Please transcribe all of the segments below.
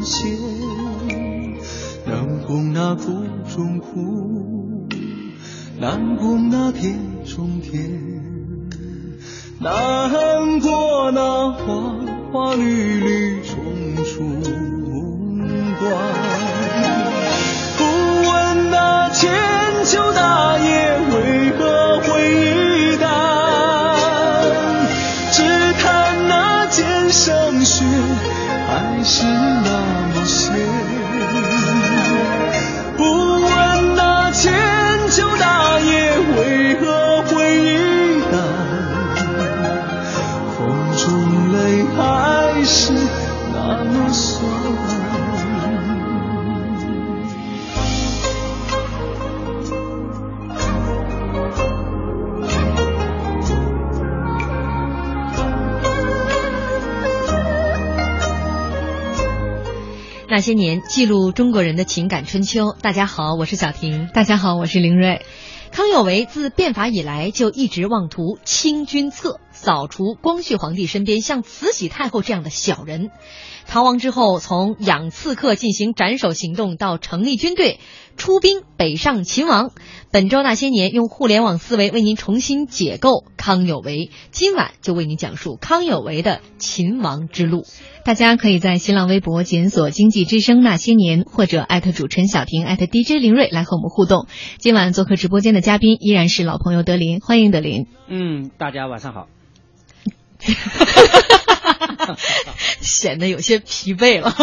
半仙。南宫那苦中苦，南宫那甜中甜，难过那花花绿绿重重关。不问那千秋大业为何会淡，只叹那剑生血是那么些。那些年，记录中国人的情感春秋。大家好，我是小婷。大家好，我是林睿。康有为自变法以来就一直妄图清君侧，扫除光绪皇帝身边像慈禧太后这样的小人。逃亡之后，从养刺客进行斩首行动到成立军队、出兵北上秦王。本周那些年用互联网思维为您重新解构康有为，今晚就为您讲述康有为的秦王之路。大家可以在新浪微博检索“经济之声那些年”或者艾特主持人小婷艾特 DJ 林睿来和我们互动。今晚做客直播间的嘉宾依然是老朋友德林，欢迎德林。嗯，大家晚上好。显得有些疲惫了。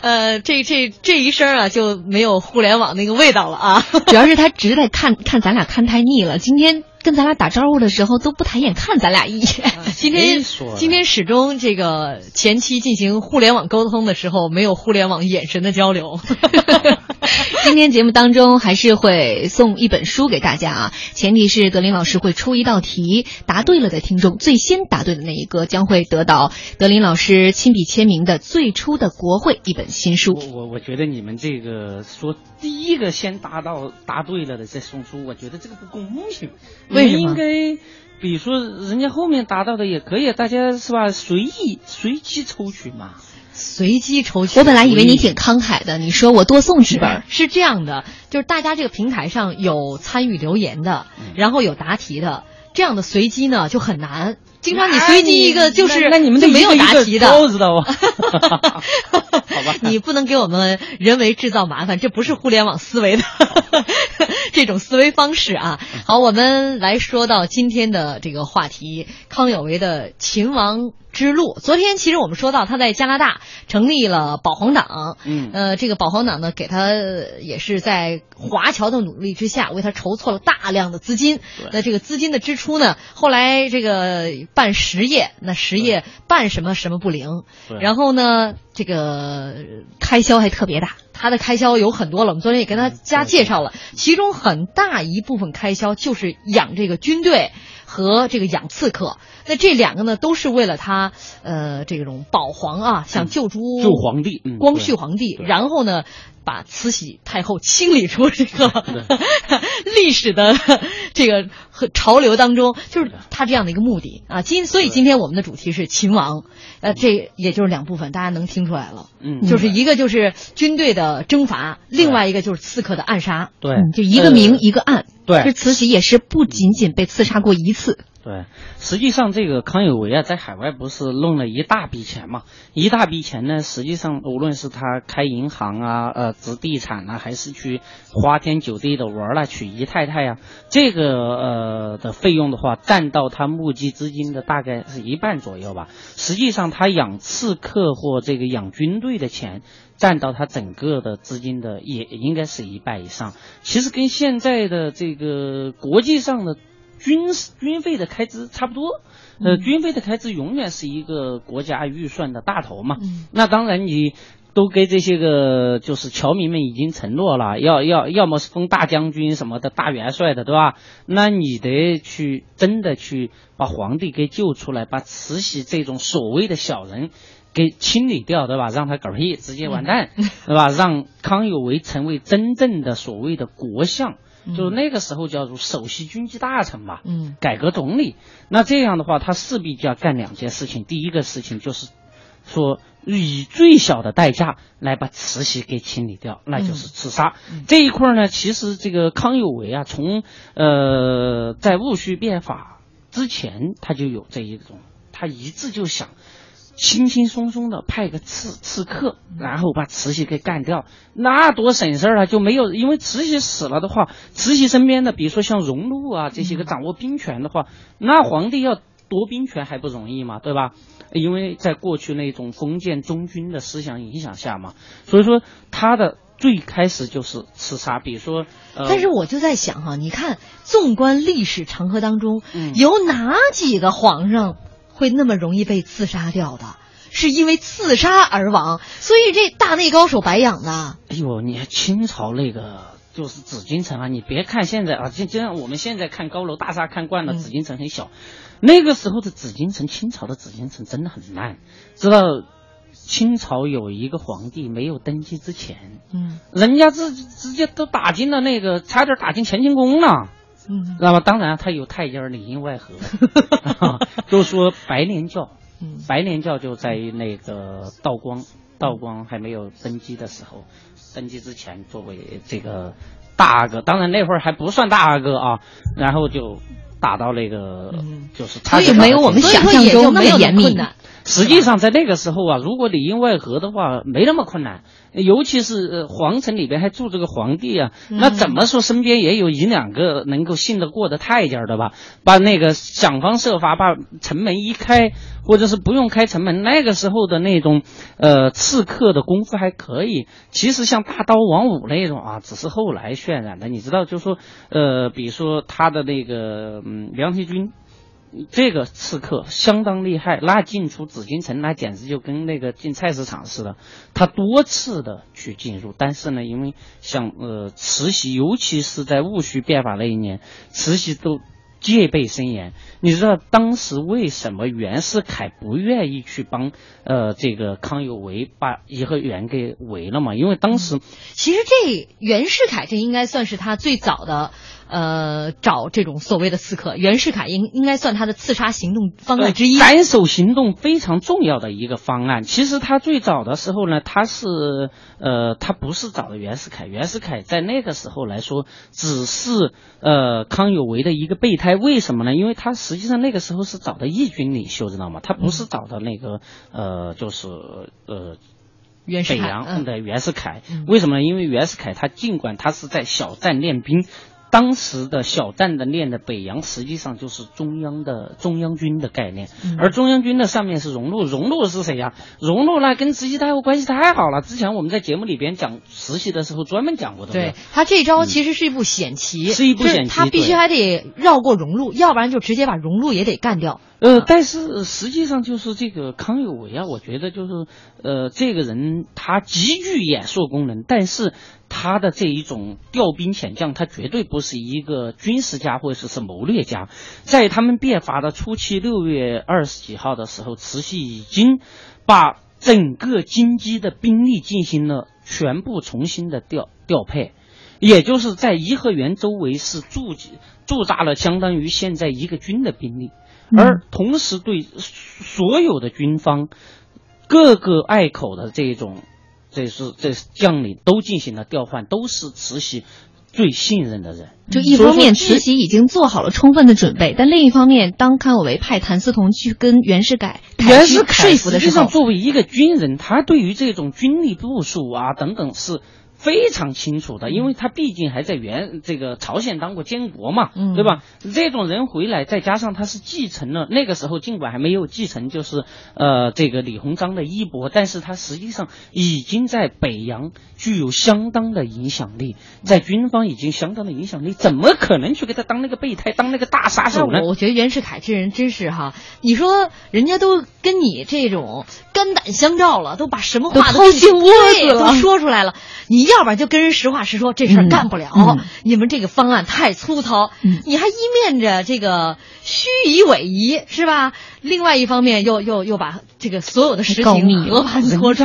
呃，这这这一声啊，就没有互联网那个味道了啊。主要是他直在看看咱俩看太腻了，今天跟咱俩打招呼的时候都不抬眼看咱俩一眼。今天今天始终这个前期进行互联网沟通的时候，没有互联网眼神的交流。今天节目当中还是会送一本书给大家啊，前提是德林老师会出一道题，答对了的听众最先答对的那一个将会得到德林老师亲笔签名的《最初的国会》一本新书。我我我觉得你们这个说第一个先答到答对了的再送书，我觉得这个不公平。为什么？应该比如说人家后面达到的也可以，大家是吧？随意随机抽取嘛。随机抽取。我本来以为你挺慷慨的，你说我多送几本。是这样的，就是大家这个平台上有参与留言的，然后有答题的，这样的随机呢就很难。经常你随机一个就是那你们就没有答题的，都知道啊。好吧，你不能给我们人为制造麻烦，这不是互联网思维的 这种思维方式啊。好，我们来说到今天的这个话题，康有为的秦王之路。昨天其实我们说到他在加拿大成立了保皇党，嗯，呃，这个保皇党呢给他也是在华侨的努力之下，为他筹措了大量的资金。那这个资金的支出呢，后来这个办实业，那实业办什么什么不灵，然后呢，这个开销还特别大。他的开销有很多了，我们昨天也跟他家介绍了，其中很大一部分开销就是养这个军队。和这个养刺客。那这两个呢，都是为了他呃这种保皇啊，想救出救皇帝嗯光绪皇帝，然后呢。把慈禧太后清理出这个 历史的这个和潮流当中，就是他这样的一个目的啊。今所以今天我们的主题是秦王，呃，这也就是两部分，大家能听出来了。嗯就是一个就是军队的征伐，另外一个就是刺客的暗杀。对，嗯，就一个明、呃一个暗。对这慈禧也是不仅仅被刺杀过一次，对，实际上这个康有为啊，在海外不是弄了一大笔钱嘛？一大笔钱呢，实际上无论是他开银行啊、呃置地产啊，还是去花天酒地的玩了、娶姨太太呀、这个呃的费用的话，占到他募集资金的大概是一半左右吧。实际上，他养刺客或这个养军队的钱。占到他整个的资金的也应该是一半以上，其实跟现在的这个国际上的军军费的开支差不多。呃，军费的开支永远是一个国家预算的大头嘛。嗯那当然你。都给这些个就是侨民们已经承诺了，要要要么是封大将军什么的大元帅的，对吧？那你得去真的去把皇帝给救出来，把慈禧这种所谓的小人给清理掉，对吧？让他嗝屁，直接完蛋，对吧？让康有为成为真正的所谓的国相，就是那个时候叫做首席军机大臣嘛。嗯改革总理。那这样的话，他势必就要干两件事情。第一个事情就是说，以最小的代价来把慈禧给清理掉，那就是刺杀。这一块呢，其实这个康有为啊，从呃在戊戌变法之前，他就有这一种，他一直就想。轻轻松松的派个刺刺客，然后把慈禧给干掉，那多省事儿啊！就没有，因为慈禧死了的话，慈禧身边的，比如说像荣禄啊这些个掌握兵权的话，那皇帝要夺兵权还不容易嘛，对吧？因为在过去那种封建忠君的思想影响下嘛，所以说他的最开始就是刺杀，比如说，呃、但是我就在想哈，你看，纵观历史长河当中，嗯有哪几个皇上会那么容易被刺杀掉的？是因为刺杀而亡，所以这大内高手白养的。哎呦，你看清朝那个就是紫禁城啊，你别看现在啊，就就像我们现在看高楼大厦看惯了，嗯紫禁城很小，那个时候的紫禁城，清朝的紫禁城真的很烂。知道清朝有一个皇帝没有登基之前，嗯人家直直接都打进了那个，差点打进乾清宫了。嗯。那么？当然，他有太监儿里应外合，啊就说白莲教，嗯。白莲教就在于那个道光，道光还没有登基的时候，登基之前作为这个大阿哥，当然那会儿还不算大阿哥啊，然后就打到那个，嗯。就是他所以就没有我们想象中那么严密困难。实际上，在那个时候啊，如果里应外合的话，没那么困难。尤其是呃皇城里边还住着个皇帝啊，那怎么说身边也有一两个能够信得过的太监儿的吧？把那个想方设法把城门一开，或者是不用开城门，那个时候的那种呃刺客的功夫还可以。其实像大刀王五那种啊，只是后来渲染的。你知道，就说呃，比如说他的那个嗯梁提军。这个刺客相当厉害，那进出紫禁城那简直就跟那个进菜市场似的。他多次的去进入，但是呢，因为像呃慈禧，尤其是在戊戌变法那一年，慈禧都戒备森严。你知道当时为什么袁世凯不愿意去帮呃这个康有为把颐和园给围了嘛？因为当时其实这袁世凯这应该算是他最早的，呃，找这种所谓的刺客。袁世凯应应该算他的刺杀行动方案之一。斩首行动非常重要的一个方案。其实他最早的时候呢，他是呃，他不是找的袁世凯，袁世凯在那个时候来说，只是呃康有为的一个备胎。为什么呢？因为他实际上那个时候是找的义军领袖，知道吗？他不是找的那个呃，就是呃。袁世凯北洋嗯的袁世凯嗯，为什么呢？因为袁世凯他尽管他是在小站练兵，当时的小站的练的北洋实际上就是中央的中央军的概念，嗯而中央军的上面是荣禄，荣禄是谁呀？荣禄呢跟慈禧太后关系太好了，之前我们在节目里边讲慈禧的时候专门讲过的。对他这招其实是一步险棋，是一步险棋他必须还得绕过荣禄，要不然就直接把荣禄也得干掉。呃，但是实际上就是这个康有为啊，我觉得就是呃，这个人他极具演说功能，但是他的这一种调兵遣将，他绝对不是一个军事家或者是谋略家。在他们变法的初期，六月二十几号的时候，慈禧已经把整个京畿的兵力进行了全部重新的调调配，也就是在颐和园周围是驻驻扎了相当于现在一个军的兵力。而同时，对所有的军方各个隘口的这种，这是这将领都进行了调换，都是慈禧最信任的人。就一方面，慈禧已经做好了充分的准备，但另一方面，当康有为派谭嗣同去跟袁世凯袁世凯说服的时候，作为一个军人，他对于这种军力部署啊等等是。非常清楚的，因为他毕竟还在原这个朝鲜当过监国嘛，嗯对吧？这种人回来，再加上他是继承了那个时候，尽管还没有继承，就是呃这个李鸿章的衣钵，但是他实际上已经在北洋具有相当的影响力，在军方已经相当的影响力，怎么可能去给他当那个备胎，当那个大杀手呢？我觉得袁世凯这人真是哈，你说人家都跟你这种肝胆相照了，都把什么话都掏心窝子都说出来了，你。要不然就跟人实话实说，这事儿干不了。你们这个方案太粗糙，你还一面着这个虚以委夷，是吧？另外一方面又又又把这个所有的实情和盘托出。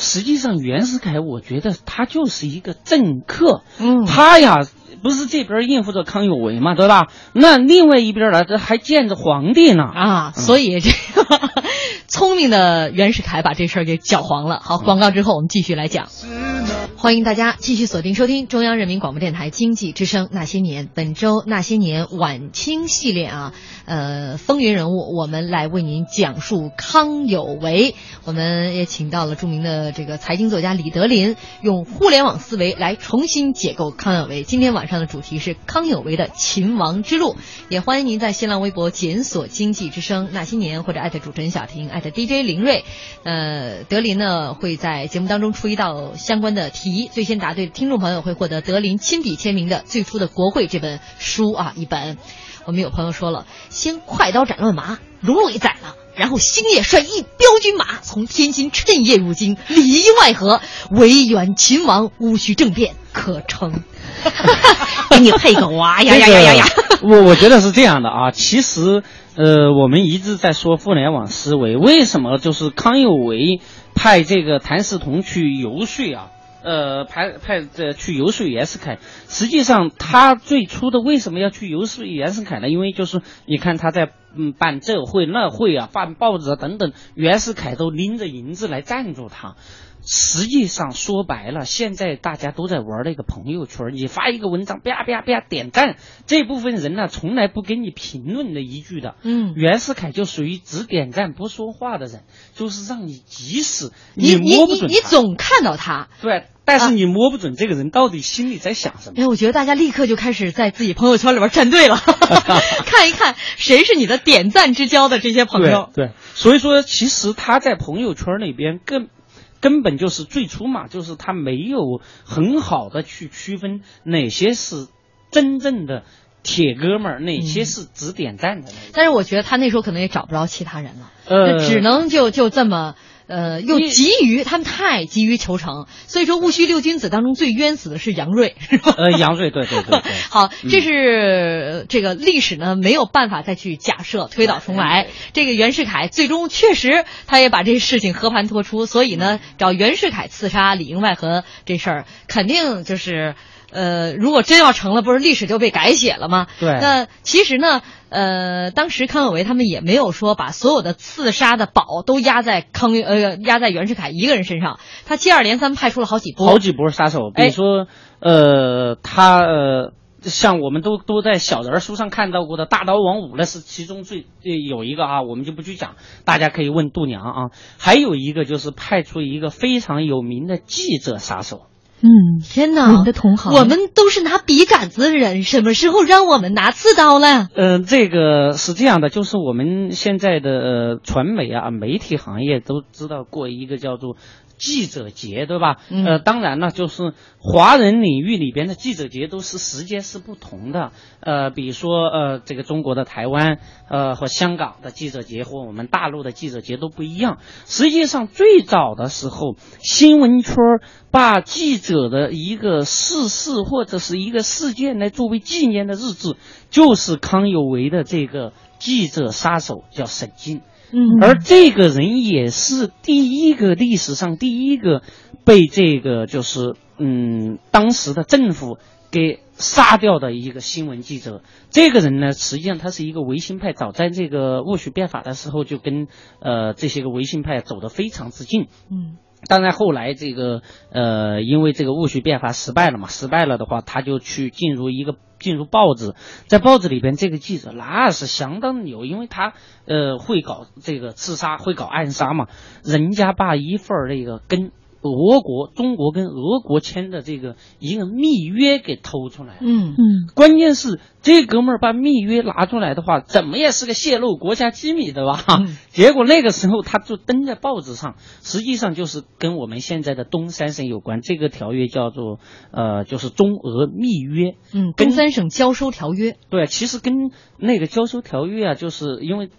实际上，袁世凯，我觉得他就是一个政客。嗯，他呀，不是这边应付着康有为嘛，对吧？那另外一边呢，这还见着皇帝呢啊！所以这个 聪明的袁世凯把这事儿给搅黄了。好，广告之后我们继续来讲。欢迎大家继续锁定收听中央人民广播电台经济之声《那些年》，本周《那些年》晚清系列啊，呃，风云人物，我们来为您讲述康有为。我们也请到了著名的这个财经作家李德林，用互联网思维来重新解构康有为。今天晚上的主题是康有为的秦王之路。也欢迎您在新浪微博检索“经济之声那些年”或者艾特主持人小婷，艾特 DJ 林睿。呃，德林呢会在节目当中出一道相关的题。最先答对的听众朋友会获得德林亲笔签名的《最初的国会》这本书啊一本。我们有朋友说了，先快刀斩乱麻，芦苇宰了，然后星夜率一彪军马从天津趁夜入京，里应外合，围远秦王，戊戌政变可成。给你配个哇呀呀呀呀呀！我我觉得是这样的啊，其实呃，我们一直在说互联网思维，为什么就是康有为派这个谭嗣同去游说啊？呃，派派这去游说袁世凯，实际上他最初的为什么要去游说袁世凯呢？因为就是你看他在嗯办这会那会啊，办报纸啊等等，袁世凯都拎着银子来赞助他。实际上说白了，现在大家都在玩那个朋友圈，你发一个文章，啪啪啪点赞，这部分人呢，从来不给你评论的一句的。嗯，袁世凯就属于只点赞不说话的人，就是让你即使你摸不准，你总看到他，对，但是你摸不准这个人到底心里在想什么。哎，我觉得大家立刻就开始在自己朋友圈里边站队了，看一看谁是你的点赞之交的这些朋友。对，所以说其实他在朋友圈里边更。根本就是最初嘛，就是他没有很好的去区分哪些是真正的铁哥们儿，哪些是只点赞的。但是我觉得他那时候可能也找不着其他人了，呃，只能就就这么。呃，又急于他们太急于求成，所以说戊戌六君子当中最冤死的是杨锐，是吧？呃，杨锐，对对对。好，这是这个历史呢没有办法再去假设推倒重来。这个袁世凯最终确实他也把这事情和盘托出，所以呢找袁世凯刺杀里应外合这事儿肯定就是。呃，如果真要成了，不是历史就被改写了吗？对。那其实呢，呃，当时康有为他们也没有说把所有的刺杀的宝都压在康呃压在袁世凯一个人身上，他接二连三派出了好几波好几波杀手，比如说呃，他呃，像我们都都在小人书上看到过的大刀王五，那是其中最有一个啊，我们就不去讲，大家可以问度娘啊。还有一个就是派出一个非常有名的记者杀手。嗯，天哪！我们的同行，我们都是拿笔杆子的人，什么时候让我们拿刺刀了？嗯，这个是这样的，就是我们现在的传媒啊，媒体行业都知道过一个叫做记者节，对吧？嗯呃，当然了，就是华人领域里边的记者节都是时间是不同的。呃，比如说呃，这个中国的台湾呃和香港的记者节和我们大陆的记者节都不一样。实际上最早的时候，新闻圈儿把记者的一个逝世或者是一个事件来作为纪念的日子，就是康有为的这个记者杀手叫沈静。嗯而这个人也是第一个历史上第一个被这个就是嗯当时的政府给杀掉的一个新闻记者。这个人呢，实际上他是一个维新派，早在这个戊戌变法的时候就跟呃这些个维新派走得非常之近。嗯当然，后来这个呃，因为这个戊戌变法失败了嘛，失败了的话，他就去进入一个进入报纸，在报纸里边，这个记者那是相当牛，因为他呃会搞这个刺杀，会搞暗杀嘛，人家把一份儿那个跟俄国、中国跟俄国签的这个一个密约给偷出来了。嗯嗯关键是这哥们儿把密约拿出来的话，怎么也是个泄露国家机密的吧？嗯 结果那个时候他就登在报纸上，实际上就是跟我们现在的东三省有关。这个条约叫做呃，就是中俄密约。嗯，东三省交收条约。对，其实跟那个交收条约啊，就是因为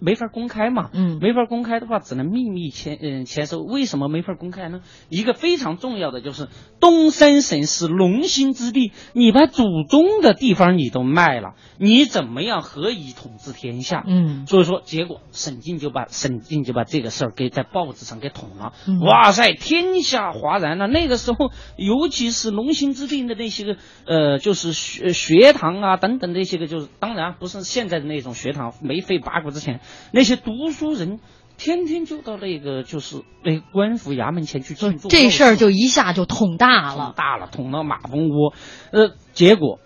没法公开嘛，嗯没法公开的话，只能秘密签嗯签收。为什么没法公开呢？一个非常重要的就是东三省是龙兴之地，你把祖宗的地方你都卖了，你怎么样何以统治天下？嗯所以说，结果沈静就把沈静就把这个事儿给在报纸上给捅了。嗯哇塞，天下哗然了。那个时候，尤其是龙兴之地的那些个呃，就是学学堂啊等等那些个，就是当然不是现在的那种学堂，没废八股之前，那些读书人。天天就到那个就是那个官府衙门前去庆祝，这事儿就一下就捅大了捅了。大了，捅到马蜂窝。呃，结果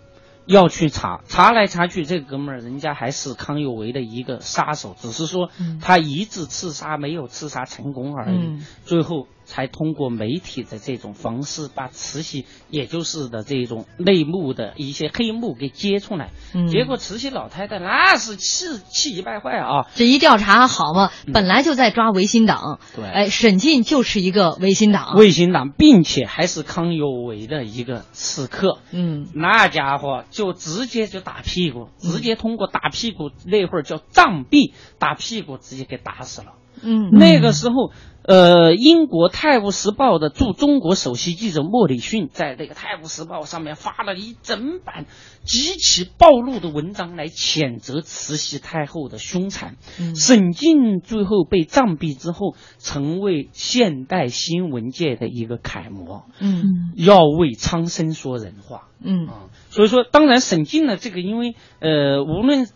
要去查，查来查去，这哥们儿人家还是康有为的一个杀手，只是说嗯他一次刺杀没有刺杀成功而已。嗯最后才通过媒体的这种方式，把慈禧也就是的这种内幕的一些黑幕给揭出来。嗯结果慈禧老太太那是气气急败坏啊！这一调查好嘛，本来就在抓维新党，对哎，沈进就是一个维新党。维新党，并且还是康有为的一个刺客。嗯那家伙就直接就打屁股，直接通过打屁股那会儿叫杖毙，打屁股直接给打死了。嗯那个时候，呃，英国《泰晤士报》的驻中国首席记者莫里逊在那个《泰晤士报》上面发了一整版极其暴露的文章来谴责慈禧太后的凶残。嗯沈静最后被杖毙之后，成为现代新闻界的一个楷模，嗯要为苍生说人话。嗯啊，所以说，当然沈静呢，这个因为呃，无论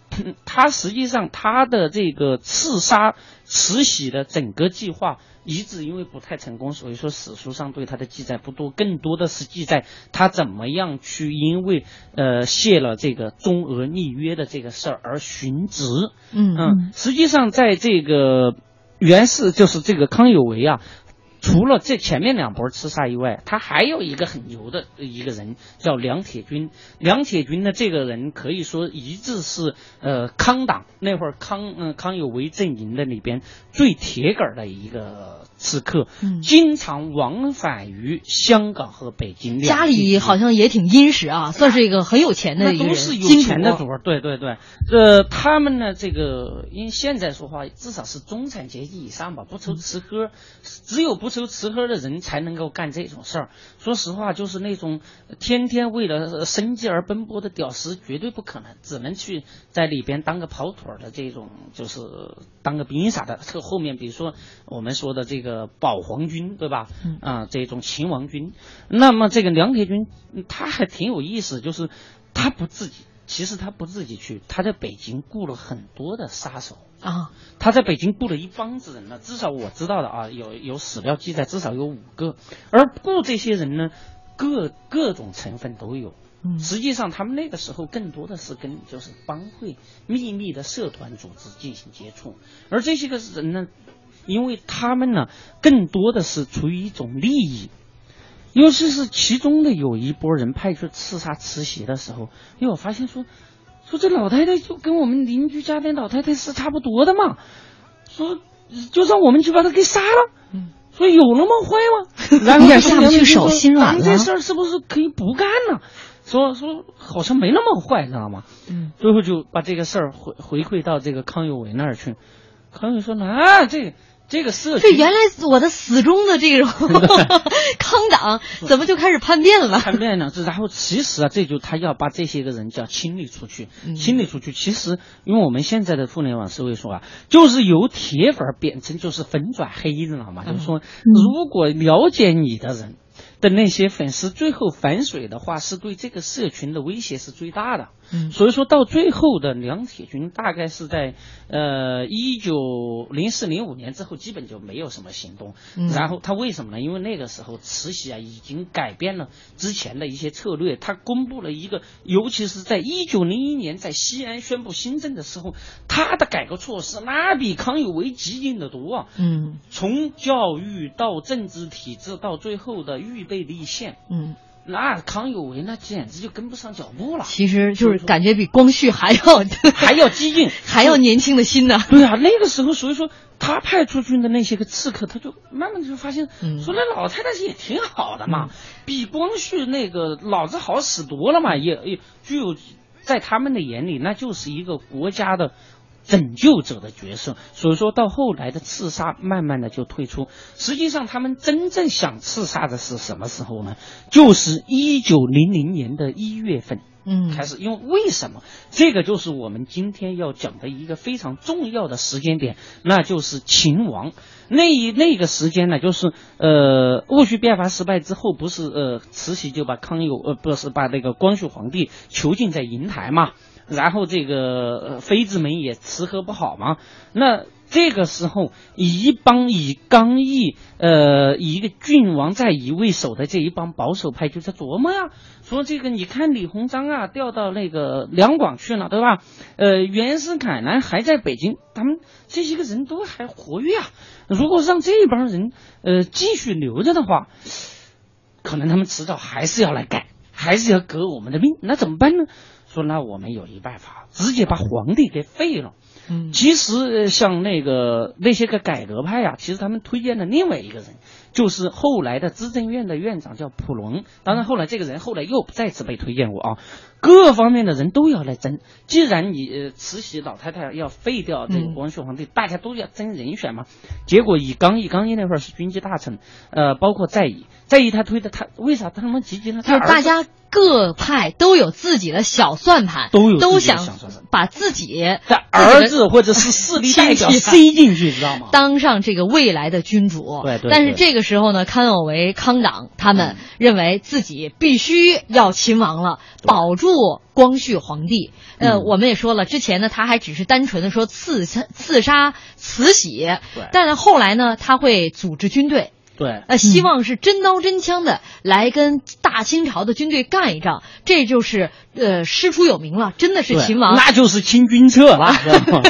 他实际上他的这个刺杀慈禧的整个计划，一直因为不太成功，所以说史书上对他的记载不多，更多的是记载他怎么样去因为呃泄了这个中俄密约的这个事儿而殉职。嗯嗯，实际上在这个袁氏就是这个康有为啊，除了这前面两波刺杀以外，他还有一个很牛的一个人叫梁铁军。梁铁军呢，这个人可以说一直是呃康党那会儿康嗯、康有为阵营的里边最铁杆的一个刺客，嗯。经常往返于香港和北京家里好像也挺殷实啊，算是一个很有钱的一个人，都是有金钱的主儿，对对对，呃，他们呢，这个因为现在说话，至少是中产阶级以上吧，不愁吃喝，只有不愁吃喝的人才能够干这种事儿。说实话，就是那种天天为了呃生计而奔波的屌丝，绝对不可能，只能去在里边当个跑腿儿的这种，就是当个兵啥的。这后面比如说我们说的这个保皇军，对吧？嗯啊、这种秦王军。那么这个梁铁军，嗯他还挺有意思，就是他不自己，其实他不自己去，他在北京雇了很多的杀手。啊，他在北京雇了一帮子人呢，至少我知道的啊，有有史料记载，至少有五个。而雇这些人呢，各各种成分都有。嗯实际上，他们那个时候更多的是跟就是帮会、秘密的社团组织进行接触，而这些个人呢，因为他们呢，更多的是出于一种利益，尤其是其中的有一波人派去刺杀慈禧的时候，因为我发现说，说这老太太就跟我们邻居家的老太太是差不多的嘛，说就让我们去把她给杀了。嗯说有那么坏吗？然后下不去手心软了咱们这事儿是不是可以不干呢？说说好像没那么坏，知道吗？嗯，最后就把这个事儿回回馈到这个康有为那儿去。康有为说呢啊，这这个社区这原来我的死忠的这种 康党，怎么就开始叛变了？叛变了？这然后其实啊，这就他要把这些个人就要清理出去，嗯清理出去。其实，因为我们现在的互联网社会说啊，就是由铁粉变成就是粉转黑，知道吗？就是说，如果了解你的人的那些粉丝最后反水的话，是对这个社群的威胁是最大的。嗯所以说到最后的梁铁军大概是在呃一九零四零五年之后，基本就没有什么行动。嗯然后他为什么呢？因为那个时候慈禧啊已经改变了之前的一些策略，他公布了一个，尤其是在一九零一年在西安宣布新政的时候，他的改革措施那比康有为激进的多啊。嗯从教育到政治体制，到最后的预备立宪，嗯，那康有为那简直就跟不上脚步了，其实就是感觉比光绪还要 还要激进，还要年轻的心呢。对啊，那个时候，所以说他派出去的那些个刺客，他就慢慢就发现，嗯。说那老太太也挺好的嘛，比光绪那个老子好使多了嘛，也也具有在他们的眼里，那就是一个国家的。拯救者的角色，所以说到后来的刺杀，慢慢的就退出。实际上，他们真正想刺杀的是什么时候呢？就是一九零零年的一月份。嗯开始，因为为什么？这个就是我们今天要讲的一个非常重要的时间点，那就是秦王。那一那个时间呢，就是呃戊戌变法失败之后，不是呃慈禧就把康有呃不是把那个光绪皇帝囚禁在瀛台嘛，然后这个妃子们也吃喝不好嘛，那。这个时候，一帮以刚毅，呃，一个郡王在乙为首的这一帮保守派就在琢磨呀，说这个你看李鸿章啊调到那个两广去了，对吧？呃，袁世凯呢还在北京，他们这些个人都还活跃啊。如果让这一帮人呃继续留着的话，可能他们迟早还是要来改，还是要革我们的命。那怎么办呢？说那我们有一办法，直接把皇帝给废了。嗯其实呃像那个那些个改革派呀、其实他们推荐了另外一个人，就是后来的资政院的院长叫普隆。当然后来这个人后来又再次被推荐过啊，各方面的人都要来争。既然你呃慈禧老太太要废掉这个嗯光绪皇帝，大家都要争人选嘛。结果以刚毅，刚毅那会儿是军机大臣，呃，包括在乙，在乙他推的他为啥他那么积极呢？就是他大家各派都有自己的小算盘，都有都想把自己的儿子或者是势力代表亲戚塞进去，知道吗？当上这个未来的君主。对但是这个时候呢，康有为、康党他们嗯认为自己必须要亲王了，保住光绪皇帝。呃，嗯我们也说了，之前呢，他还只是单纯的说刺杀刺杀慈禧，但是后来呢，他会组织军队。对，呃，希望是真刀真枪的来跟大清朝的军队干一仗，这就是呃师出有名了，真的是秦王。那就是清君侧了？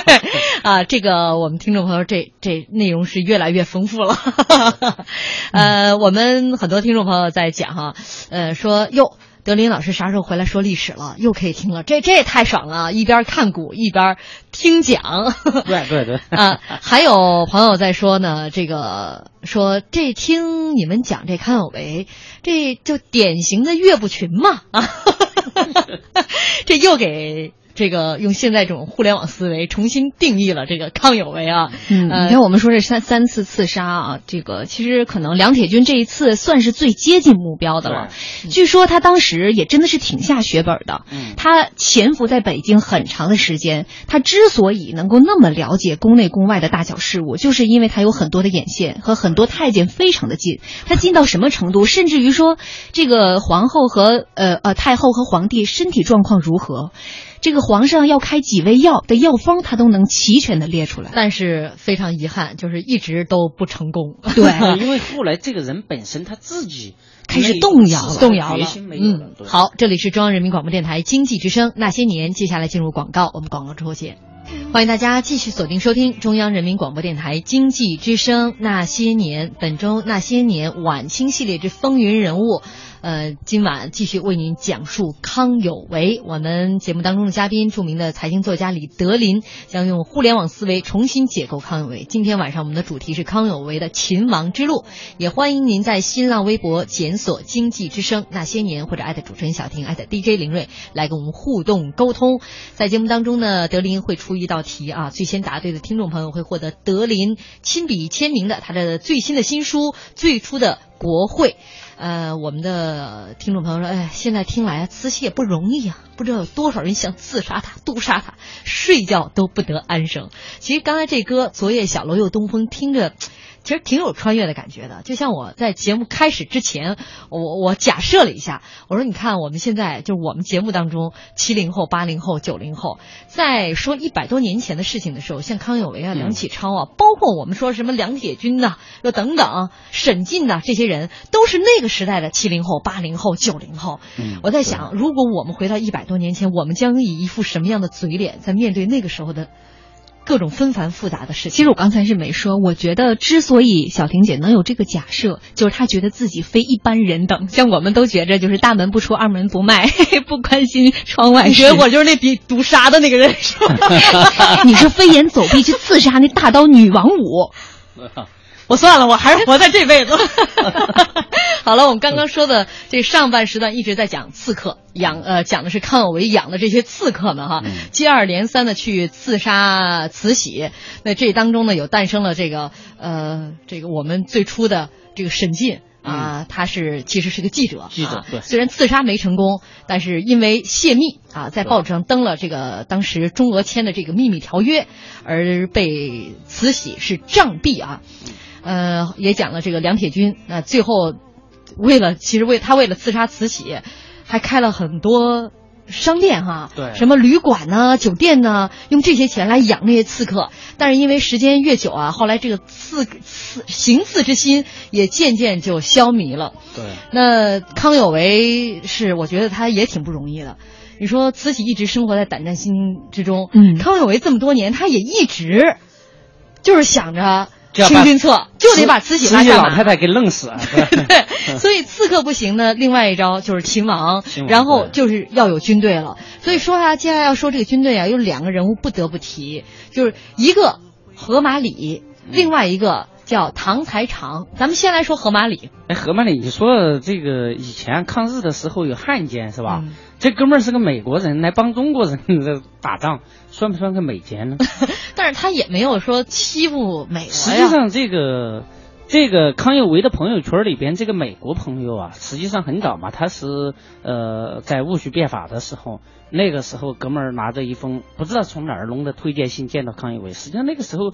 啊，这个我们听众朋友，这这内容是越来越丰富了。呃，我们很多听众朋友在讲哈，呃，说哟。德林老师啥时候回来说历史了？又可以听了，这这也太爽了！一边看古一边听讲。对 对对，啊，还有朋友在说呢，这个说这听你们讲这康有为，这就典型的岳不群嘛啊，这又给这个用现在这种互联网思维重新定义了这个康有为啊。嗯，呃你看我们说这三三次刺杀啊，这个其实可能梁铁军这一次算是最接近目标的了。据说他当时也真的是挺下血本的。嗯他潜伏在北京很长的时间，他之所以能够那么了解宫内宫外的大小事务，就是因为他有很多的眼线和很多太监非常的近。他近到什么程度？甚至于说，这个皇后和呃呃太后和皇帝身体状况如何，这个皇上要开几味药的药方，他都能齐全的列出来。但是非常遗憾，就是一直都不成功。对 因为后来这个人本身他自己开始动摇了了，动摇了嗯，。好，这里是中央人民广播电台经济之声那些年，接下来进入广告，我们广告之后见。欢欢迎大家继续锁定收听中央人民广播电台经济之声《那些年》，本周《那些年》晚清系列之风云人物。呃，今晚继续为您讲述康有为。我们节目当中的嘉宾，著名的财经作家李德林，将用互联网思维重新解构康有为。今天晚上我们的主题是康有为的秦王之路，也欢迎您在新浪微博检索“经济之声那些年”或者艾特主持人小婷艾特 DJ 林睿来跟我们互动沟通。在节目当中呢，德林会出一道题啊，最先答对的听众朋友会获得德林亲笔签名的他的最新的新书《最初的国会》。呃，我们的听众朋友说，哎，现在听来，慈禧也不容易啊，不知道有多少人想自杀她、毒杀她，睡觉都不得安生。其实刚才这歌《昨夜小楼又东风》听着。其实挺有穿越的感觉的，就像我在节目开始之前，我我假设了一下，我说你看我们现在就是我们节目当中七零后、八零后、九零后，在说一百多年前的事情的时候，像康有为啊、梁启超啊，包括我们说什么梁铁军呐，又等等沈进呐，这些人都是那个时代的七零后、八零后、九零后。我在想，如果我们回到一百多年前，我们将以一副什么样的嘴脸在面对那个时候的？各种纷繁复杂的事情。其实我刚才是没说，我觉得之所以小婷姐能有这个假设，就是她觉得自己非一般人等，像我们都觉着就是大门不出二门不迈，不关心窗外你。觉得我就是那比毒杀的那个人，是吧？你是飞檐走壁去刺杀那大刀女王五。我算了，我还是活在这辈子。好了，我们刚刚说的这上半时段一直在讲刺客养，呃，讲的是康有为养的这些刺客们哈，接二连三的去刺杀慈禧。那这当中呢，有诞生了这个呃，这个我们最初的这个沈进啊，他是其实是个记者，记者对，虽然刺杀没成功，但是因为泄密啊，在报纸上登了这个当时中俄签的这个秘密条约，而被慈禧是杖毙啊。呃，也讲了这个梁铁军，那最后为了其实为他为了刺杀慈禧，还开了很多商店哈，对，什么旅馆呢、酒店呢，用这些钱来养那些刺客。但是因为时间越久啊，后来这个刺刺行刺之心也渐渐就消弭了。对，那康有为是我觉得他也挺不容易的。你说慈禧一直生活在胆战心之中，嗯，康有为这么多年他也一直就是想着。清君侧就得把慈禧慈禧老太太给弄死。对，所以刺客不行呢，另外一招就是秦王，然后就是要有军队了。所以说啊，接下来要说这个军队啊，有两个人物不得不提，就是一个何马里，另外一个叫唐才常。咱们先来说河马里。哎，何马里，你说这个以前抗日的时候有汉奸是吧？这哥们儿是个美国人来帮中国人 打仗，算不算个美奸呢？但是他也没有说欺负美国实际上，这个这个康有为的朋友圈里边，这个美国朋友啊，实际上很早嘛，他是呃在戊戌变法的时候，那个时候哥们儿拿着一封不知道从哪儿弄的推荐信见到康有为，实际上那个时候。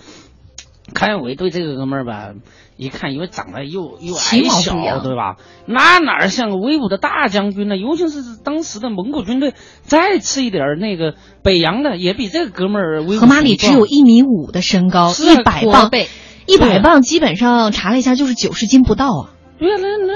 康有为对这个哥们儿吧，一看，因为长得又又矮小，对吧？那哪像个威武的大将军呢？尤其是当时的蒙古军队，再次一点那个北洋的，也比这个哥们儿威武。何马里只有一米五的身高，一百磅，一百磅基本上查了一下，就是九十斤不到啊。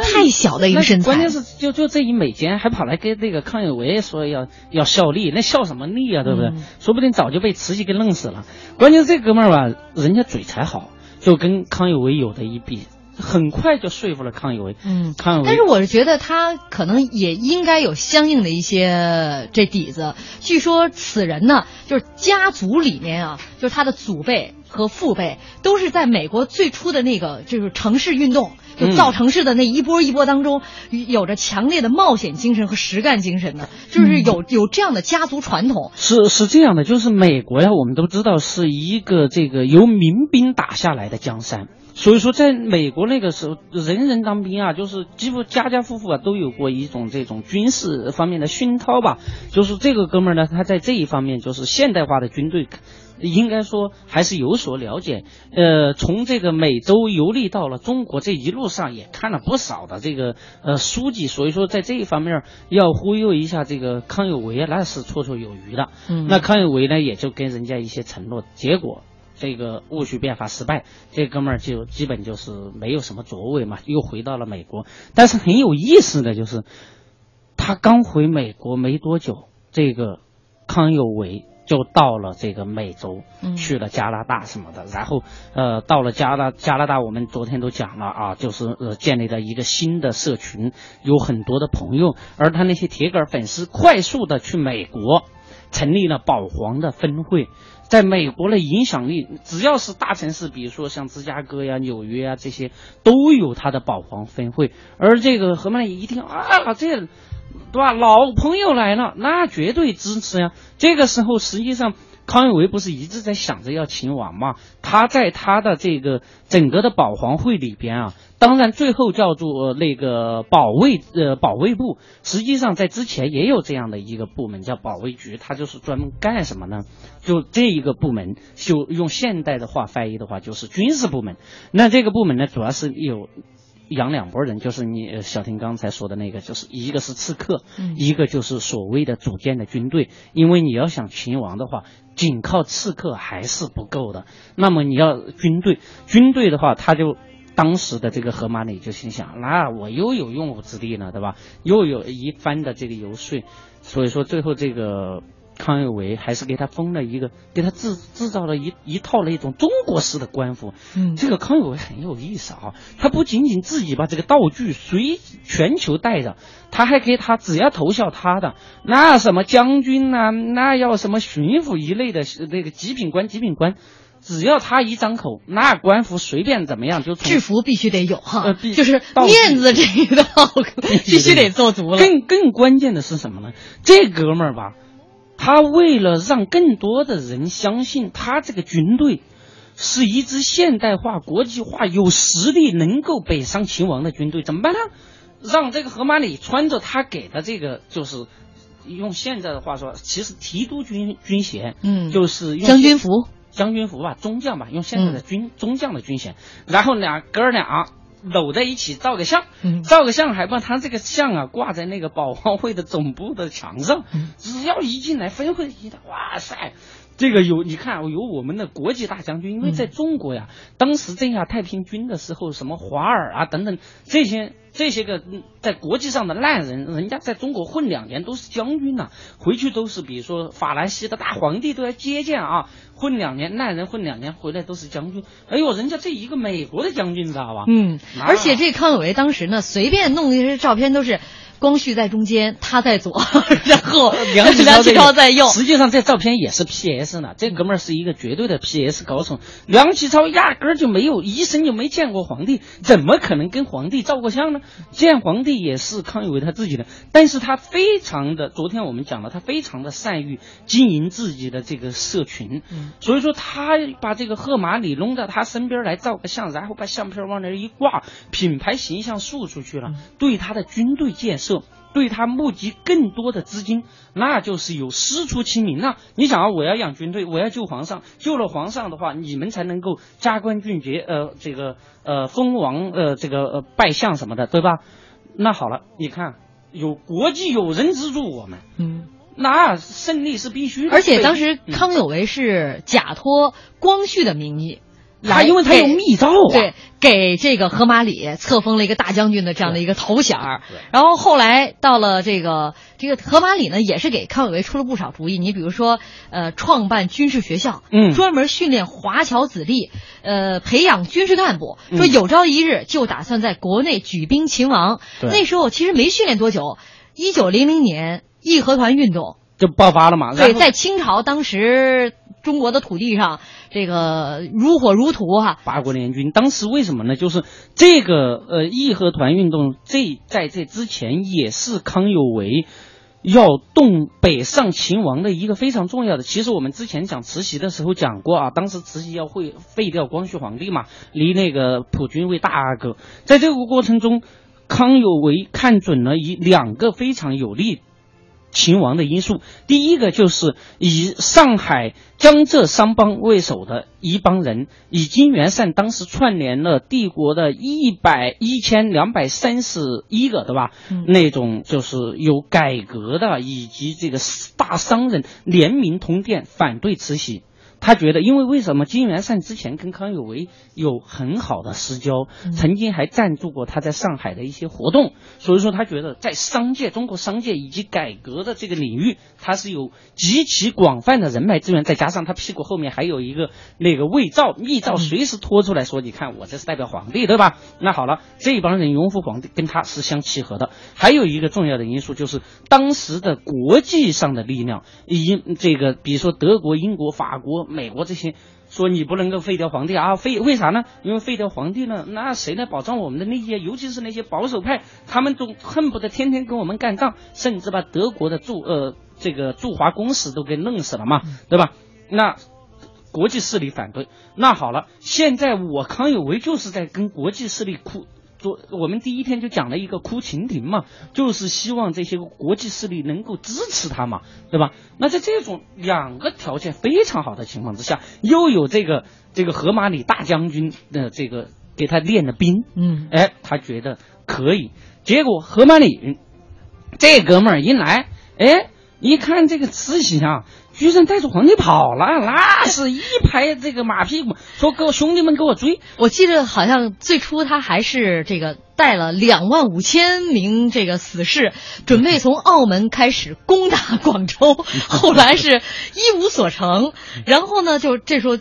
太小的一个身材，关键是就就这一美奸，还跑来跟那个康有为说要要效力，那效什么力啊？对不对？说不定早就被慈禧给弄死了。关键是这哥们儿吧，人家嘴才好，就跟康有为有的一比，很快就说服了康有为。嗯，康有为。但是我是觉得他可能也应该有相应的一些这底子。据说此人呢，就是家族里面啊，就是他的祖辈和父辈都是在美国最初的那个就是城市运动。就造城市的那一波一波当中，有着强烈的冒险精神和实干精神的，就是有有这样的家族传统。是是这样的，就是美国呀，我们都知道是一个这个由民兵打下来的江山，所以说在美国那个时候，人人当兵啊，就是几乎家家户户啊都有过一种这种军事方面的熏陶吧。就是这个哥们儿呢，他在这一方面就是现代化的军队。应该说还是有所了解，呃，从这个美洲游历到了中国这一路上也看了不少的这个呃书籍，所以说在这一方面要忽悠一下这个康有为那是绰绰有余的。嗯，那康有为呢也就跟人家一些承诺，结果这个戊戌变法失败，这哥们儿就基本就是没有什么作为嘛，又回到了美国。但是很有意思的就是，他刚回美国没多久，这个康有为。就到了这个美洲，嗯去了加拿大什么的，然后呃到了加拿加拿大，我们昨天都讲了啊，就是呃建立了一个新的社群，有很多的朋友，而他那些铁杆粉丝快速的去美国，成立了保皇的分会。在美国的影响力，只要是大城市，比如说像芝加哥呀、纽约啊这些，都有它的保皇分会。而这个何曼一听啊，这对吧？老朋友来了，那绝对支持呀。这个时候，实际上康有为不是一直在想着要秦王吗？他在他的这个整个的保皇会里边啊，当然最后叫做那个保卫呃保卫部，实际上在之前也有这样的一个部门叫保卫局，它就是专门干什么呢？就这一个部门，就用现代的话翻译的话，就是军事部门。那这个部门呢，主要是有。养两拨人，就是你呃小婷刚才说的那个，就是一个是刺客，嗯一个就是所谓的组建的军队。因为你要想秦王的话，仅靠刺客还是不够的。那么你要军队，军队的话，他就当时的这个河马里就心想，那我又有用武之地了，对吧？又有一番的这个游说，所以说最后这个。康有为还是给他封了一个，给他制制造了一一套那种中国式的官服。嗯这个康有为很有意思啊，他不仅仅自己把这个道具随全球带着，他还给他只要投效他的那什么将军呐、那要什么巡抚一类的那个极品官、极品官，只要他一张口，那官服随便怎么样就制服必须得有哈，呃就是面子这一套必须得 做足了。更更关键的是什么呢？这哥们儿吧，他为了让更多的人相信他这个军队是一支现代化、国际化、有实力、能够北上秦王的军队，怎么办呢？让这个河马里穿着他给的这个，就是用现在的话说，其实提督军军衔，嗯。就是用将军服，将军服吧，中将吧，用现在的军、中将的军衔，然后俩哥儿俩搂在一起照个相，嗯照个相还把他这个像啊挂在那个保皇会的总部的墙上，嗯只要一进来分会一的，哇塞！这个有你看有我们的国际大将军，因为在中国呀，当时镇压太平军的时候，什么华尔啊等等这些这些个嗯在国际上的烂人，人家在中国混两年都是将军呐、回去都是比如说法兰西的大皇帝都要接见啊，混两年烂人混两年回来都是将军。哎呦，人家这一个美国的将军知道吧？嗯，而且这康有为当时呢，随便弄一些照片都是光绪在中间，他在左，然后梁启超超在右。实际上这照片也是 PS 呢，这哥们儿是一个绝对的 PS 高手。梁启超压根儿就没有一生就没见过皇帝，怎么可能跟皇帝照过相呢？见皇帝也是康有为他自己的，但是他非常的，昨天我们讲了，他非常的善于经营自己的这个社群，嗯所以说他把这个赫马里弄到他身边来照个相，然后把相片往那儿一挂，品牌形象树出去了，对他的军队建设。对他募集更多的资金，那就是有师出亲民。那、你想啊，我要养军队，我要救皇上，救了皇上的话，你们才能够加官进爵，呃，这个呃封王，呃这个呃拜相什么的，对吧？那好了，你看有国际友人资助我们，嗯，那胜利是必须的。而且当时嗯康有为是假托光绪的名义。来他因为他有密诏啊，对，给这个河马里册封了一个大将军的这样的一个头衔儿。然后后来到了这个这个河马里呢，也是给康有为出了不少主意。你比如说，呃，创办军事学校，嗯专门训练华侨子弟，呃，培养军事干部。嗯说有朝一日就打算在国内举兵擒王。对那时候其实没训练多久，一九零零年义和团运动就爆发了嘛。对，在清朝当时中国的土地上，这个如火如荼哈、八国联军当时为什么呢？就是这个呃义和团运动，这在这之前也是康有为要动北上秦王的一个非常重要的。其实我们之前讲慈禧的时候讲过啊，当时慈禧要会废掉光绪皇帝嘛，立那个溥君为大阿哥。在这个过程中，康有为看准了一两个非常有利秦王的因素，第一个就是以上海、江浙三帮为首的一帮人，以金元善当时串联了帝国的一百一千两百三十一个，对吧？嗯那种就是有改革的，以及这个大商人联名通电反对慈禧。他觉得，因为为什么金元善之前跟康有为有很好的私交，曾经还赞助过他在上海的一些活动，所以说他觉得在商界、中国商界以及改革的这个领域，他是有极其广泛的人脉资源，再加上他屁股后面还有一个那个魏造、密诏，随时拖出来说，你看我这是代表皇帝，对吧？那好了，这帮人拥护皇帝，跟他是相契合的。还有一个重要的因素就是当时的国际上的力量，以这个比如说德国、英国、法国、美国这些。说你不能够废掉皇帝啊？废为啥呢？因为废掉皇帝呢，那谁来保障我们的利益？尤其是那些保守派，他们都恨不得天天跟我们干仗，甚至把德国的驻呃这个驻华公使都给弄死了嘛，对吧？那国际势力反对，那好了，现在我康有为就是在跟国际势力哭。做我们第一天就讲了一个哭秦庭嘛，就是希望这些国际势力能够支持他嘛，对吧？那在这种两个条件非常好的情况之下，又有这个这个荷马里大将军的这个给他练的兵，嗯，哎，他觉得可以。结果荷马里这哥们儿一来，哎，一看这个慈禧啊。居然带着皇帝跑了，那是一拍这个马屁股，说给我兄弟们给我追。我记得好像最初他还是这个带了两万五千名这个死士，准备从澳门开始攻打广州，后来是一无所成。然后呢，就这时候，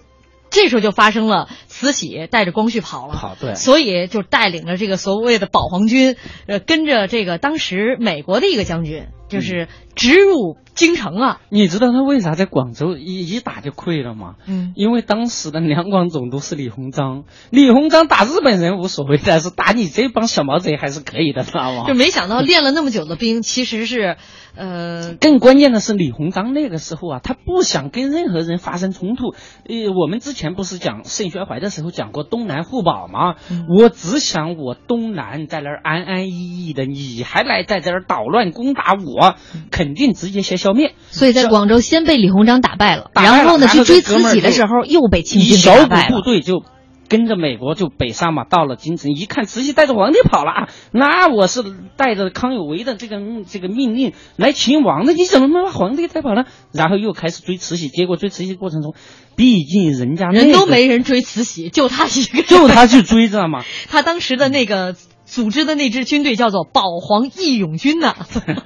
这时候就发生了慈禧带着光绪跑了，跑对，所以就带领着这个所谓的保皇军，呃，跟着这个当时美国的一个将军，就是直入。京城啊！你知道他为啥在广州一一打就溃了吗？嗯，因为当时的两广总督是李鸿章，李鸿章打日本人无所谓，但是打你这帮小毛贼还是可以的，知道吗？就没想到练了那么久的兵，其实是，呃，更关键的是李鸿章那个时候啊，他不想跟任何人发生冲突。呃，我们之前不是讲盛宣怀的时候讲过东南互保吗？我只想我东南在那儿安安逸逸的，你还来在这儿捣乱攻打我，肯定直接先。消灭，所以在广州先被李鸿章打败了，然后呢去追慈禧的时候又被清军打败了。小股部队就跟着美国就北上嘛，到了京城一看慈禧带着皇帝跑了，那我是带着康有为的这个这个命令来擒王的，你怎么能把皇帝带跑了？然后又开始追慈禧，结果追慈禧过程中，毕竟人家人都没人追慈禧，就他一个，就他去追，知道吗？他当时的那个。组织的那支军队叫做保皇义勇军呐。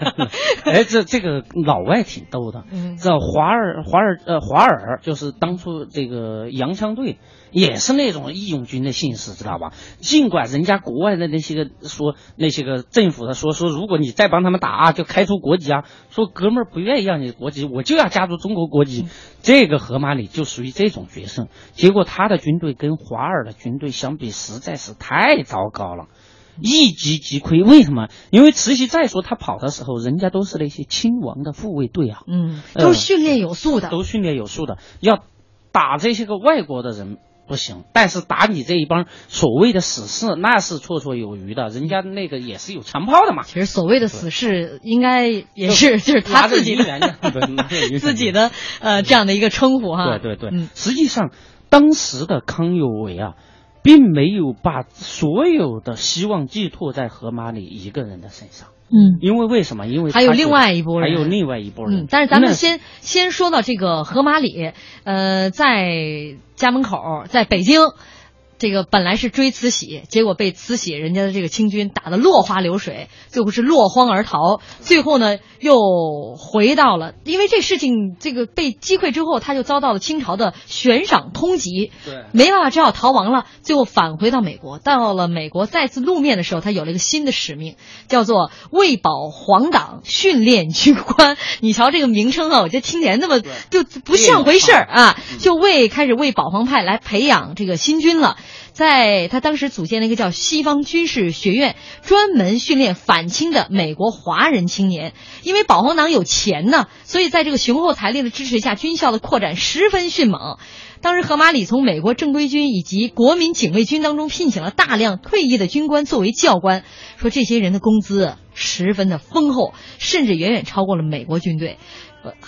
哎，这这个老外挺逗的，这华尔华尔呃华尔就是当初这个洋枪队也是那种义勇军的姓氏，知道吧？尽管人家国外的那些个说那些个政府的说说，如果你再帮他们打啊，就开除国籍啊。说哥们儿不愿意让你国籍，我就要加入中国国籍。这个河马里就属于这种角色。结果他的军队跟华尔的军队相比，实在是太糟糕了。一击即溃，为什么？因为慈禧再说他跑的时候，人家都是那些亲王的护卫队啊，嗯，都是训练有素的，都训练有素的。要打这些个外国的人不行，但是打你这一帮所谓的死士，那是绰绰有余的。人家那个也是有长炮的嘛。其实所谓的死士，应该也是就是他自己的 自己的呃这样的一个称呼哈。对对对，实际上当时的康有为啊。并没有把所有的希望寄托在河马里一个人的身上，嗯，因为为什么？因为还有另外一波人，还有另外一波人。嗯，但是咱们先先说到这个河马里，呃，在家门口，在北京。这个本来是追慈禧，结果被慈禧人家的这个清军打得落花流水，最后是落荒而逃。最后呢，又回到了，因为这事情这个被击溃之后，他就遭到了清朝的悬赏通缉，对，没办法，只好逃亡了。最后返回到美国，到了美国再次露面的时候，他有了一个新的使命，叫做为保皇党训练军官。你瞧这个名称啊，我觉得听起来那么就不像回事儿啊，就为开始为保皇派来培养这个新军了。在他当时组建了一个叫西方军事学院，专门训练反清的美国华人青年。因为保皇党有钱呢，所以在这个雄厚财力的支持下，军校的扩展十分迅猛。当时，荷马里从美国正规军以及国民警卫军当中聘请了大量退役的军官作为教官，说这些人的工资十分的丰厚，甚至远远超过了美国军队。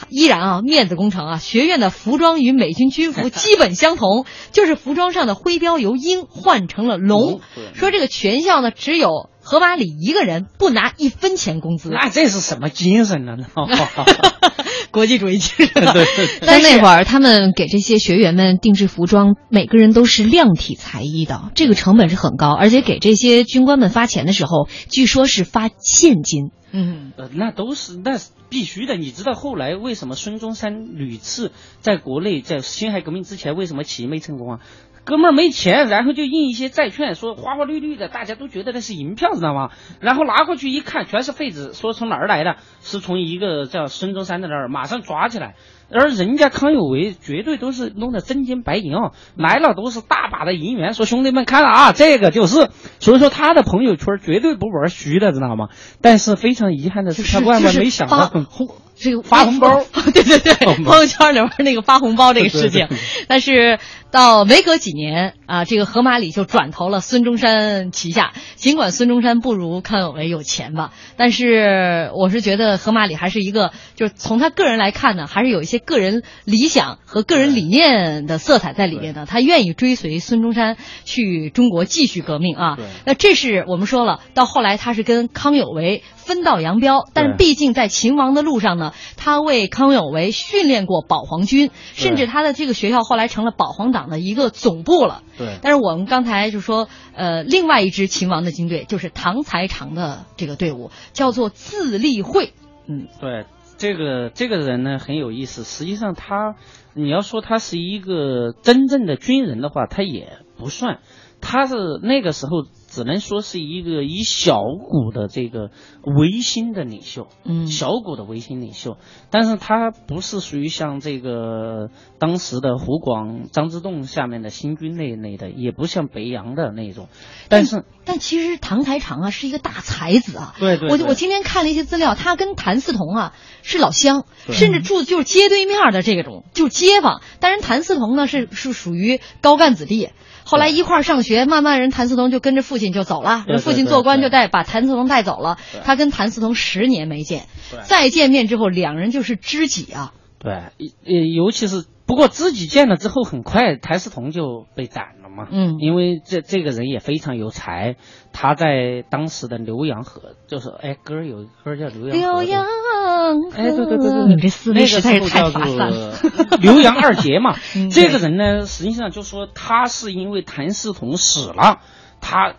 依然啊，面子工程啊，学院的服装与美军军服 基本相同，就是服装上的徽标由鹰换成了龙。说这个全校呢，只有何马里一个人不拿一分钱工资。那这是什么精神呢？国际主义精神。对，在那会儿，他们给这些学员们定制服装，每个人都是量体裁衣的，这个成本是很高，而且给这些军官们发钱的时候，据说是发现金。嗯，呃，那都是那是必须的。你知道后来为什么孙中山屡次在国内在辛亥革命之前为什么起义没成功啊？哥们儿没钱，然后就印一些债券，说花花绿绿的，大家都觉得那是银票，知道吗？然后拿过去一看，全是废纸，说从哪儿来的？是从一个叫孙中山的那儿，马上抓起来。而人家康有为绝对都是弄的真金白银啊，来了都是大把的银元，说兄弟们看了啊，这个就是，所以说他的朋友圈绝对不玩虚的，知道吗？但是非常遗憾的是，他万万没想发到，红这个发红包，对对对，朋友圈里面那个发红包这个事情。但是到没隔几年啊，这个河马里就转投了孙中山旗下。尽管孙中山不如康有为有钱吧，但是我是觉得河马里还是一个，就是从他个人来看呢，还是有一些个人理想和个人理念的色彩在里面的。他愿意追随孙中山去中国继续革命啊。那这是我们说了，到后来他是跟康有为分道扬镳，但是毕竟在秦王的路上呢，他为康有为训练过保皇军，甚至他的这个学校后来成了保皇党的一个总部了。对但是我们刚才就说，呃，另外一支秦王的军队就是唐才常的这个队伍，叫做自立会。嗯，对，这个这个人呢很有意思。实际上他，你要说他是一个真正的军人的话，他也不算。他是那个时候只能说是一个以小股的这个维新的领袖，嗯小股的维新领袖。但是他不是属于像这个当时的湖广张之洞下面的新军那一类的，也不像北洋的那种。但是，但其实唐才常啊是一个大才子啊。对对对我我今天看了一些资料，他跟谭嗣同啊是老乡，甚至住的就是街对面的这种，就是街坊。但是谭嗣同呢是是属于高干子弟。后来一块儿上学，慢慢人谭嗣同就跟着父亲就走了，父亲做官就带把谭嗣同带走了。他跟谭嗣同十年没见对，再见面之后，两人就是知己啊。对，呃，尤其是不过知己见了之后，很快谭嗣同就被斩了嘛。嗯因为这这个人也非常有才，他在当时的浏阳河，就是哎歌儿有一歌儿叫浏阳河的。浏阳河，哎，对对对对，你们这思维那个实在是太发散了。浏阳二杰嘛 嗯。这个人呢，实际上就说他是因为谭嗣同死了，他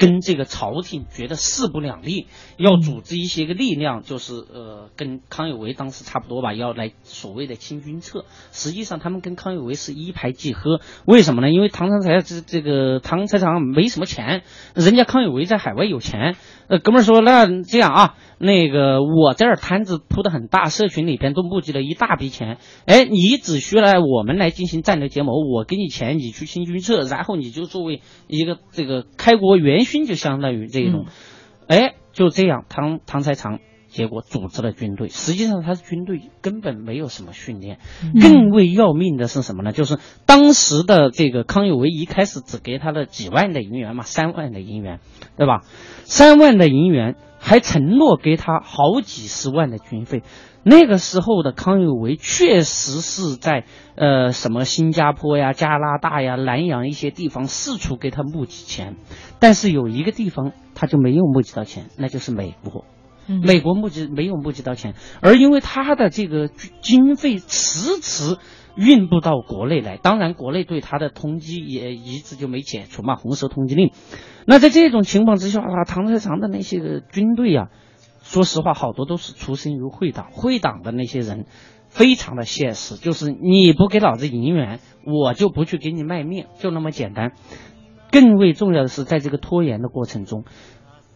跟这个朝廷觉得势不两立，要组织一些个力量，就是呃，跟康有为当时差不多吧，要来所谓的清君侧。实际上，他们跟康有为是一拍即合。为什么呢？因为唐三彩这这个唐三彩没什么钱，人家康有为在海外有钱。呃，哥们儿说，那这样啊，那个我这儿摊子铺的很大，社群里边都募集了一大笔钱。哎，你只需来我们来进行战略结盟，我给你钱，你去清君侧，然后你就作为一个这个开国元勋，就相当于这种。哎，就这样，唐唐才常。结果组织了军队，实际上他是军队根本没有什么训练。更为要命的是什么呢？就是当时的这个康有为一开始只给他了几万的银元嘛，三万的银元，对吧？三万的银元，还承诺给他好几十万的军费。那个时候的康有为确实是在呃什么新加坡呀、加拿大呀、南洋一些地方四处给他募集钱，但是有一个地方他就没有募集到钱，那就是美国。美国募集没有募集到钱，而因为他的这个军经费迟迟运不到国内来，当然国内对他的通缉也一直就没解除嘛，红色通缉令。那在这种情况之下啊，唐才常的那些个军队啊、说实话，好多都是出身于会党，会党的那些人非常的现实，就是你不给老子银元，我就不去给你卖命，就那么简单。更为重要的是，在这个拖延的过程中，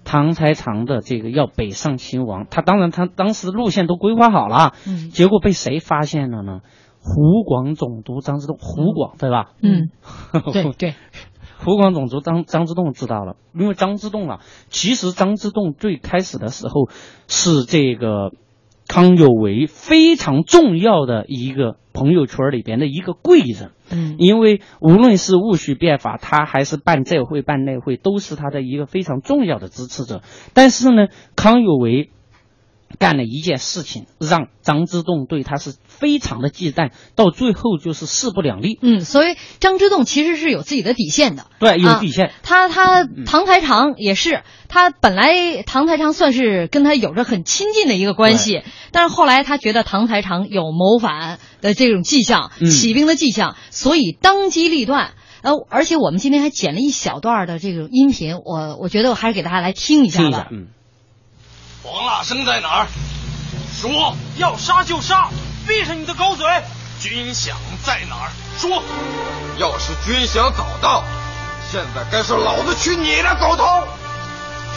唐才常的这个要北上秦王，他当然他当时路线都规划好了，嗯结果被谁发现了呢？湖广总督张之洞，湖广对吧？嗯，对 对，湖广总督张张之洞知道了，因为张之洞啊，其实张之洞最开始的时候是这个康有为非常重要的一个朋友圈里边的一个贵人。嗯因为无论是戊戌变法，他还是办这会办那会，都是他的一个非常重要的支持者。但是呢，康有为干了一件事情，让张之洞对他是非常的忌惮，到最后就是势不两立。嗯，所以张之洞其实是有自己的底线的。对，有底线。啊、他他唐才常也是，他本来唐才常算是跟他有着很亲近的一个关系，但是后来他觉得唐才常有谋反的这种迹象，嗯、起兵的迹象，所以当机立断。呃，而且我们今天还剪了一小段的这种音频，我我觉得我还是给大家来听一下吧。听一下，嗯。黄腊生在哪儿？说要杀就杀，闭上你的狗嘴！军饷在哪儿？说，要是军饷早到，现在该是老子取你的狗头！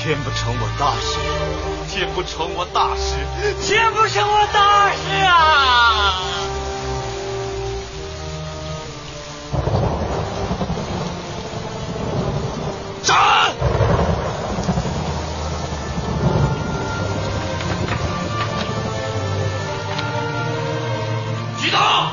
天不成我大事，天不成我大事，天不成我大事啊！斩！举刀！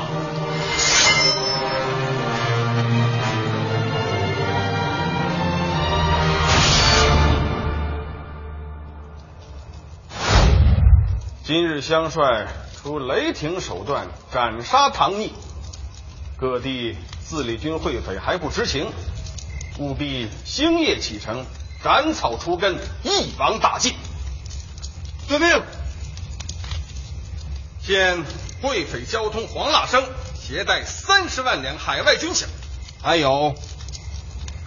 今日香帅出雷霆手段斩杀唐逆，各地自立军会匪还不知情，务必星夜启程，斩草除根，一网打尽。遵命。现会匪交通黄腊生携带三十万两海外军饷，还有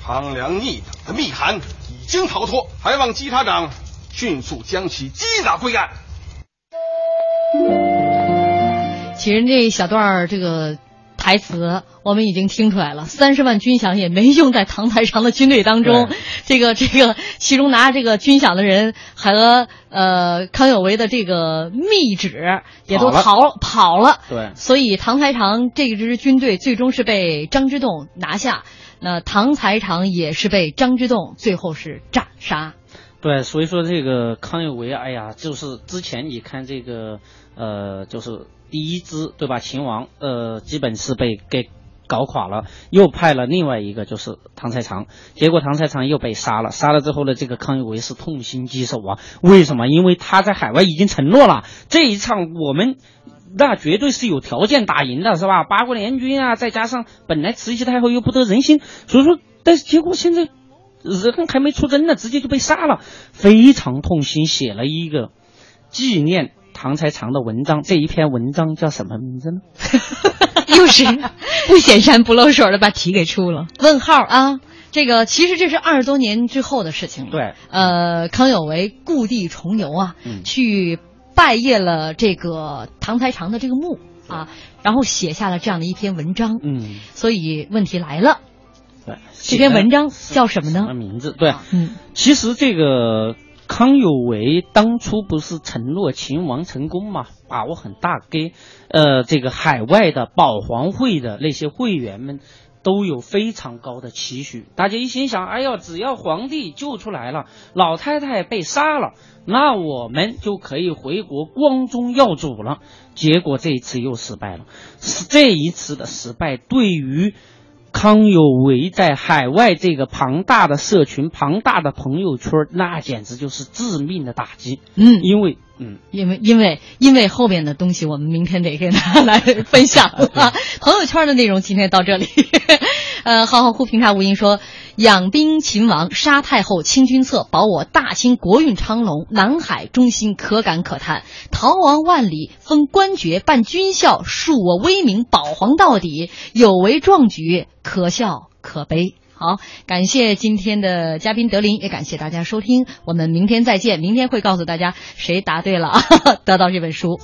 康良逆党的密函已经逃脱，还望稽查长迅速将其缉拿归案。其实这一小段这个台词我们已经听出来了，三十万军饷也没用在唐才常的军队当中。这个这个，其中拿这个军饷的人和呃康有为的这个密旨也都逃跑了。对，所以唐才常这支军队最终是被张之洞拿下，那唐才常也是被张之洞最后是斩杀。对，所以说这个康有为，哎呀，就是之前你看这个呃，就是第一支对吧？秦王呃，基本是被给搞垮了，又派了另外一个就是唐才常，结果唐才常又被杀了，杀了之后呢，这个康有为是痛心疾首啊。为什么？因为他在海外已经承诺了，这一场我们那绝对是有条件打赢的，是吧？八国联军啊，再加上本来慈禧太后又不得人心，所以说，但是结果现在。人还没出征呢，直接就被杀了，非常痛心，写了一个纪念唐才常的文章。这一篇文章叫什么名字呢？又是不显山不露水的把题给出了。问号啊，这个其实这是二十多年之后的事情了。对，呃，康有为故地重游啊，嗯、去拜谒了这个唐才常的这个墓啊，然后写下了这样的一篇文章。嗯，所以问题来了。对，这篇文章叫什么呢？什么名字？对，嗯，其实这个康有为当初不是承诺秦王成功嘛，把握很大，给呃这个海外的保皇会的那些会员们都有非常高的期许。大家一心想，哎呦，只要皇帝救出来了，老太太被杀了，那我们就可以回国光宗耀祖了。结果这一次又失败了，是这一次的失败对于。康有为在海外这个庞大的社群、庞大的朋友圈，那简直就是致命的打击。嗯，因为，嗯，因为，因为，因为后边的东西，我们明天得跟大家来分享 啊。朋友圈的内容今天到这里。呃，好好乎平茶无音说，养兵秦王，杀太后，清君侧，保我大清国运昌隆，南海忠心可感可叹，逃亡万里，封官爵，办军校，树我威名，保皇到底，有为壮举，可笑可悲。好，感谢今天的嘉宾德林，也感谢大家收听，我们明天再见。明天会告诉大家谁答对了，得到这本书。